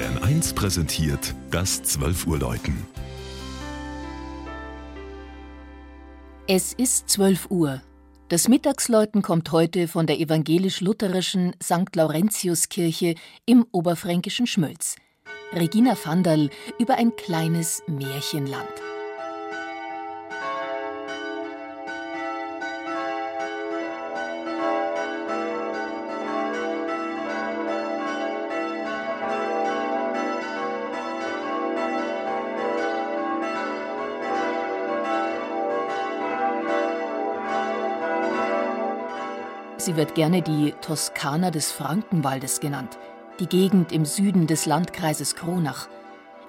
Bayern 1 präsentiert das 12 Uhr Läuten. Es ist 12 Uhr. Das Mittagsläuten kommt heute von der evangelisch-lutherischen St. Laurentiuskirche im oberfränkischen Schmölz. Regina Vandal über ein kleines Märchenland. Sie wird gerne die Toskana des Frankenwaldes genannt, die Gegend im Süden des Landkreises Kronach.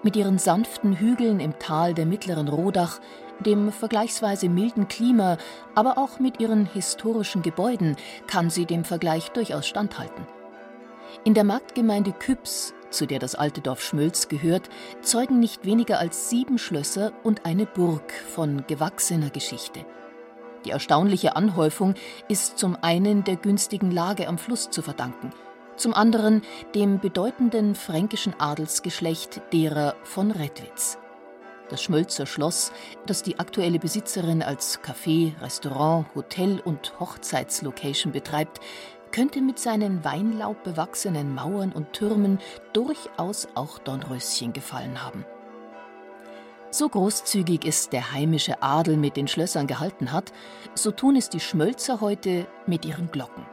Mit ihren sanften Hügeln im Tal der mittleren Rodach, dem vergleichsweise milden Klima, aber auch mit ihren historischen Gebäuden kann sie dem Vergleich durchaus standhalten. In der Marktgemeinde Küps, zu der das alte Dorf Schmölz gehört, zeugen nicht weniger als sieben Schlösser und eine Burg von gewachsener Geschichte. Die erstaunliche Anhäufung ist zum einen der günstigen Lage am Fluss zu verdanken, zum anderen dem bedeutenden fränkischen Adelsgeschlecht derer von Redwitz. Das Schmölzer Schloss, das die aktuelle Besitzerin als Café, Restaurant, Hotel und Hochzeitslocation betreibt, könnte mit seinen weinlaubbewachsenen Mauern und Türmen durchaus auch Dornröschen gefallen haben. So großzügig es der heimische Adel mit den Schlössern gehalten hat, so tun es die Schmölzer heute mit ihren Glocken.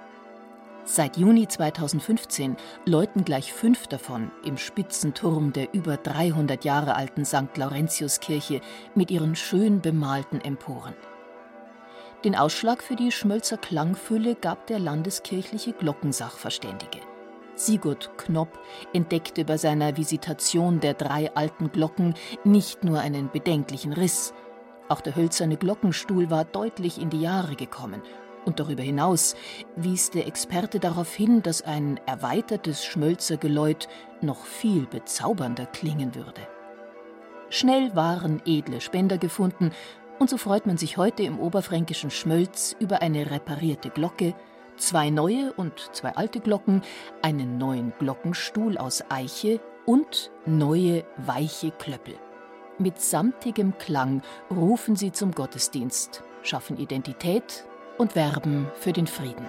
Seit Juni 2015 läuten gleich fünf davon im Spitzenturm der über 300 Jahre alten St. Laurentiuskirche mit ihren schön bemalten Emporen. Den Ausschlag für die Schmölzer Klangfülle gab der landeskirchliche Glockensachverständige. Sigurd Knopp entdeckte bei seiner Visitation der drei alten Glocken nicht nur einen bedenklichen Riss, auch der hölzerne Glockenstuhl war deutlich in die Jahre gekommen. Und darüber hinaus wies der Experte darauf hin, dass ein erweitertes Schmölzergeläut noch viel bezaubernder klingen würde. Schnell waren edle Spender gefunden, und so freut man sich heute im oberfränkischen Schmölz über eine reparierte Glocke, zwei neue und zwei alte Glocken, einen neuen Glockenstuhl aus Eiche und neue weiche Klöppel. Mit samtigem Klang rufen sie zum Gottesdienst, schaffen Identität und werben für den Frieden.